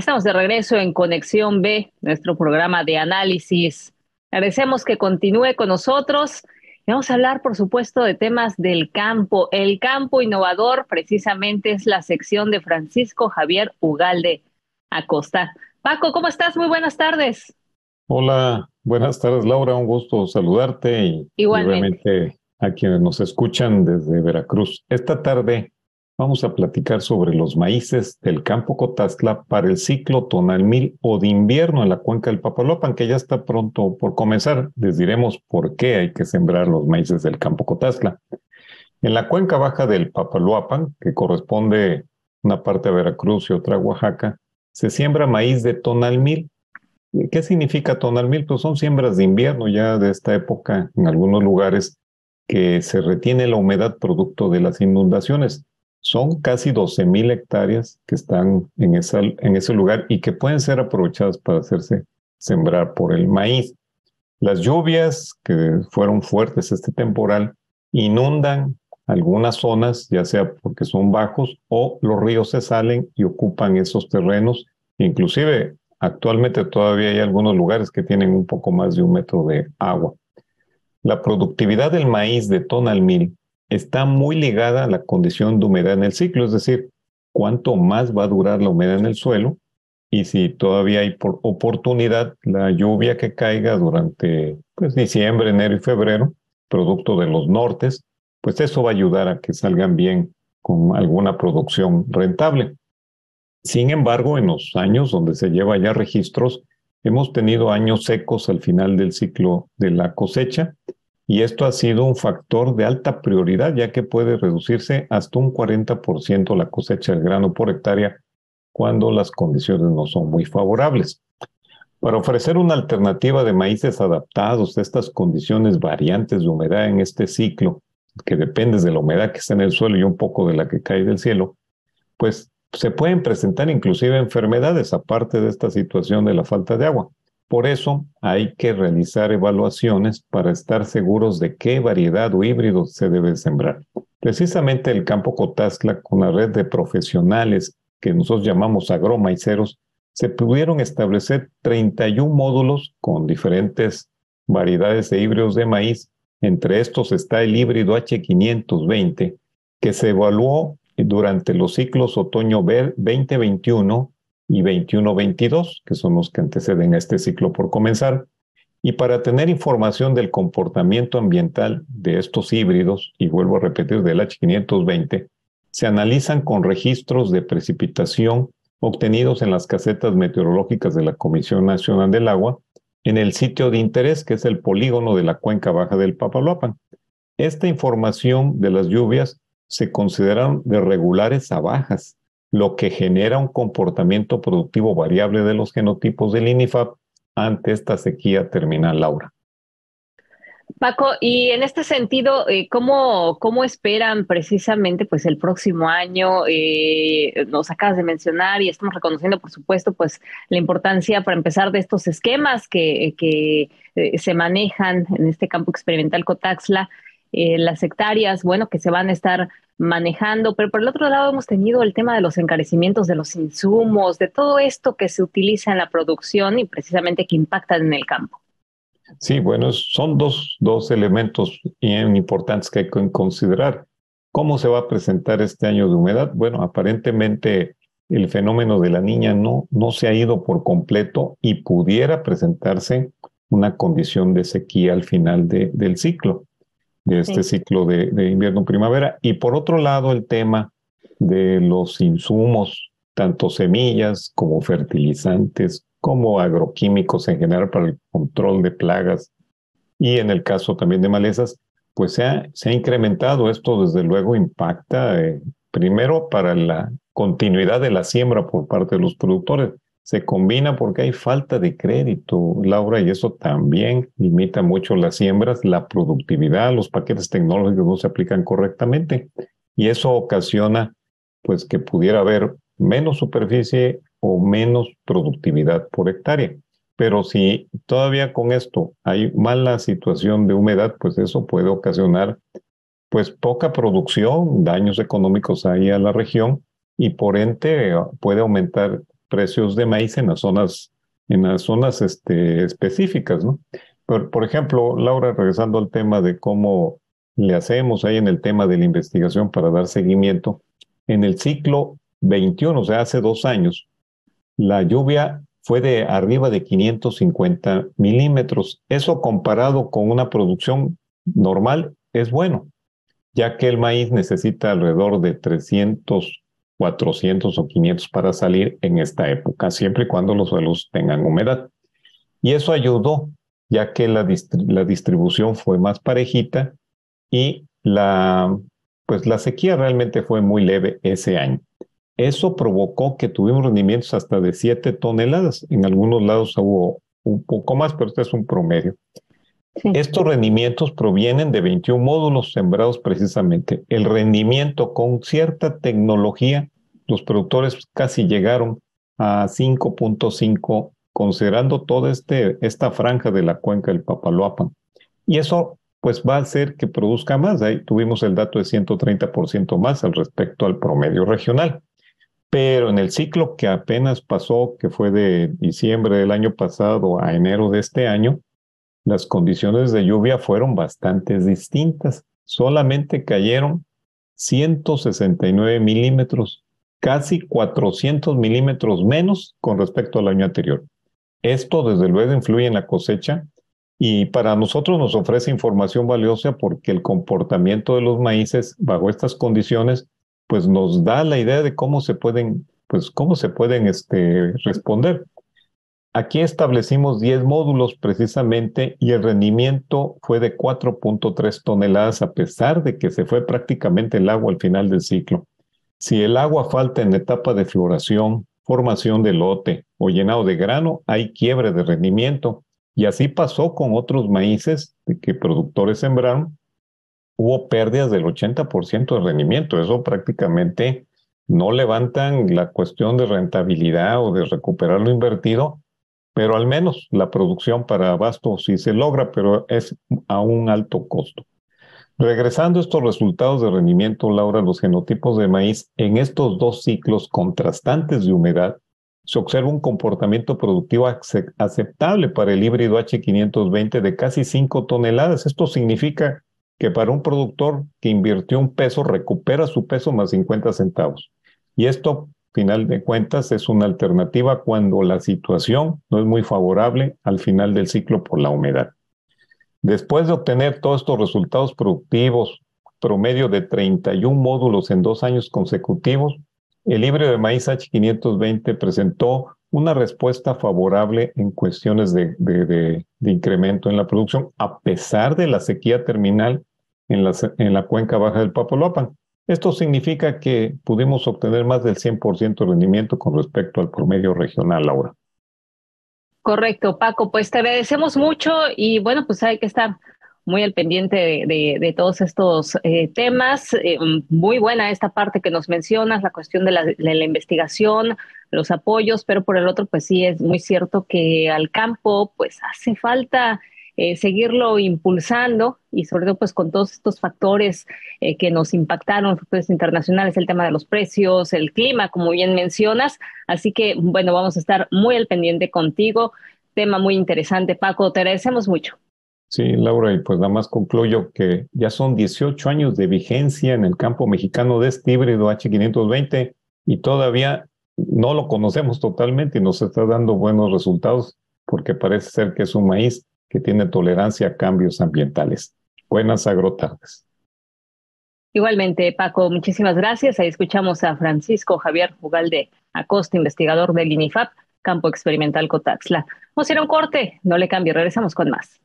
Estamos de regreso en Conexión B, nuestro programa de análisis. Agradecemos que continúe con nosotros. Vamos a hablar, por supuesto, de temas del campo. El campo innovador precisamente es la sección de Francisco Javier Ugalde Acosta. Paco, ¿cómo estás? Muy buenas tardes. Hola, buenas tardes, Laura. Un gusto saludarte y igualmente a quienes nos escuchan desde Veracruz. Esta tarde vamos a platicar sobre los maíces del campo Cotazla para el ciclo tonal mil o de invierno en la cuenca del Papaloapan, que ya está pronto por comenzar. Les diremos por qué hay que sembrar los maíces del campo Cotazla. En la cuenca baja del Papaloapan, que corresponde una parte a Veracruz y otra a Oaxaca, se siembra maíz de tonal mil. ¿Qué significa tonal mil? Pues son siembras de invierno ya de esta época en algunos lugares que se retiene la humedad producto de las inundaciones. Son casi 12 mil hectáreas que están en ese lugar y que pueden ser aprovechadas para hacerse sembrar por el maíz. Las lluvias que fueron fuertes este temporal inundan algunas zonas, ya sea porque son bajos o los ríos se salen y ocupan esos terrenos. Inclusive actualmente todavía hay algunos lugares que tienen un poco más de un metro de agua. La productividad del maíz de tonal mil está muy ligada a la condición de humedad en el ciclo, es decir, cuánto más va a durar la humedad en el suelo y si todavía hay oportunidad, la lluvia que caiga durante pues, diciembre, enero y febrero, producto de los nortes, pues eso va a ayudar a que salgan bien con alguna producción rentable. Sin embargo, en los años donde se lleva ya registros, hemos tenido años secos al final del ciclo de la cosecha y esto ha sido un factor de alta prioridad, ya que puede reducirse hasta un 40% la cosecha del grano por hectárea cuando las condiciones no son muy favorables. Para ofrecer una alternativa de maíces adaptados a estas condiciones variantes de humedad en este ciclo, que depende de la humedad que está en el suelo y un poco de la que cae del cielo, pues se pueden presentar inclusive enfermedades aparte de esta situación de la falta de agua. Por eso hay que realizar evaluaciones para estar seguros de qué variedad o híbrido se debe sembrar. Precisamente el campo Cotazla, con la red de profesionales que nosotros llamamos agromaiceros, se pudieron establecer 31 módulos con diferentes variedades de híbridos de maíz. Entre estos está el híbrido H520, que se evaluó durante los ciclos otoño 2021 y 21-22, que son los que anteceden a este ciclo por comenzar. Y para tener información del comportamiento ambiental de estos híbridos, y vuelvo a repetir del H520, se analizan con registros de precipitación obtenidos en las casetas meteorológicas de la Comisión Nacional del Agua en el sitio de interés, que es el polígono de la cuenca baja del Papaloapan. Esta información de las lluvias se consideran de regulares a bajas lo que genera un comportamiento productivo variable de los genotipos del INIFAP ante esta sequía terminal, Laura. Paco, y en este sentido, eh, ¿cómo, ¿cómo, esperan precisamente pues el próximo año? Eh, nos acabas de mencionar y estamos reconociendo, por supuesto, pues la importancia para empezar de estos esquemas que, que eh, se manejan en este campo experimental Cotaxla. Las hectáreas, bueno, que se van a estar manejando, pero por el otro lado hemos tenido el tema de los encarecimientos de los insumos, de todo esto que se utiliza en la producción y precisamente que impactan en el campo. Sí, bueno, son dos, dos elementos importantes que hay que considerar. ¿Cómo se va a presentar este año de humedad? Bueno, aparentemente el fenómeno de la niña no, no se ha ido por completo y pudiera presentarse una condición de sequía al final del ciclo de este ciclo de, de invierno-primavera. Y por otro lado, el tema de los insumos, tanto semillas como fertilizantes, como agroquímicos en general para el control de plagas y en el caso también de malezas, pues se ha, se ha incrementado. Esto desde luego impacta eh, primero para la continuidad de la siembra por parte de los productores, se combina porque hay falta de crédito, Laura, y eso también limita mucho las siembras, la productividad, los paquetes tecnológicos no se aplican correctamente y eso ocasiona pues que pudiera haber menos superficie o menos productividad por hectárea. Pero si todavía con esto hay mala situación de humedad, pues eso puede ocasionar pues poca producción, daños económicos ahí a la región y por ende puede aumentar precios de maíz en las zonas, en las zonas este, específicas, ¿no? Por, por ejemplo, Laura, regresando al tema de cómo le hacemos ahí en el tema de la investigación para dar seguimiento, en el ciclo 21, o sea, hace dos años, la lluvia fue de arriba de 550 milímetros. Eso comparado con una producción normal es bueno, ya que el maíz necesita alrededor de 300, 400 o 500 para salir en esta época, siempre y cuando los suelos tengan humedad. Y eso ayudó, ya que la, distribución fue más parejita y la, pues la sequía realmente fue muy leve ese año. Eso provocó que tuvimos rendimientos hasta de 7 toneladas. En algunos lados hubo un poco más, pero este es un promedio. Estos rendimientos provienen de 21 módulos sembrados precisamente. El rendimiento con cierta tecnología, los productores casi llegaron a 5.5, considerando toda este, esta franja de la cuenca del Papaloapan. Y eso pues va a hacer que produzca más. Ahí tuvimos el dato de 130% más al respecto al promedio regional. Pero en el ciclo que apenas pasó, que fue de diciembre del año pasado a enero de este año, las condiciones de lluvia fueron bastante distintas. Solamente cayeron 169 milímetros, casi 400 milímetros menos con respecto al año anterior. Esto desde luego influye en la cosecha y para nosotros nos ofrece información valiosa porque el comportamiento de los maíces bajo estas condiciones pues nos da la idea de cómo se pueden, pues cómo se pueden este, responder. Aquí establecimos 10 módulos precisamente y el rendimiento fue de 4.3 toneladas a pesar de que se fue prácticamente el agua al final del ciclo. Si el agua falta en etapa de floración, formación de lote o llenado de grano, hay quiebre de rendimiento. Y así pasó con otros maíces que productores sembraron hubo pérdidas del 80% de rendimiento. Eso prácticamente no levantan la cuestión de rentabilidad o de recuperar lo invertido, pero al menos la producción para abasto sí se logra, pero es a un alto costo. Regresando a estos resultados de rendimiento, Laura, los genotipos de maíz en estos dos ciclos contrastantes de humedad, se observa un comportamiento productivo aceptable para el híbrido H520 de casi 5 toneladas. Esto significa que para un productor que invirtió un peso recupera su peso más 50 centavos. Y esto, final de cuentas, es una alternativa cuando la situación no es muy favorable al final del ciclo por la humedad. Después de obtener todos estos resultados productivos, promedio de 31 módulos en dos años consecutivos, el híbrido de maíz H520 presentó una respuesta favorable en cuestiones de, incremento en la producción, a pesar de la sequía terminal en la, en la cuenca baja del Papaloapan. Esto significa que pudimos obtener más del 100% de rendimiento con respecto al promedio regional ahora. Correcto, Paco. Pues te agradecemos mucho y bueno, pues hay que estar muy al pendiente de, todos estos eh, temas. Eh, muy buena esta parte que nos mencionas, la cuestión de la, investigación, los apoyos, pero por el otro, pues sí es muy cierto que al campo, pues hace falta eh, seguirlo impulsando y sobre todo pues con todos estos factores eh, que nos impactaron, factores internacionales, el tema de los precios, el clima, como bien mencionas. Así que bueno, vamos a estar muy al pendiente contigo. Tema muy interesante, Paco, te agradecemos mucho. Sí, Laura, y pues nada más concluyo que ya son 18 años de vigencia en el campo mexicano de este híbrido H520 y todavía no lo conocemos totalmente y nos está dando buenos resultados porque parece ser que es un maíz que tiene tolerancia a cambios ambientales. Buenas agrotardes. Igualmente, Paco, muchísimas gracias. Ahí escuchamos a Francisco Javier Ugalde Acosta, investigador del INIFAP, Campo Experimental Cotaxla. Vamos un corte, no le cambie, regresamos con más.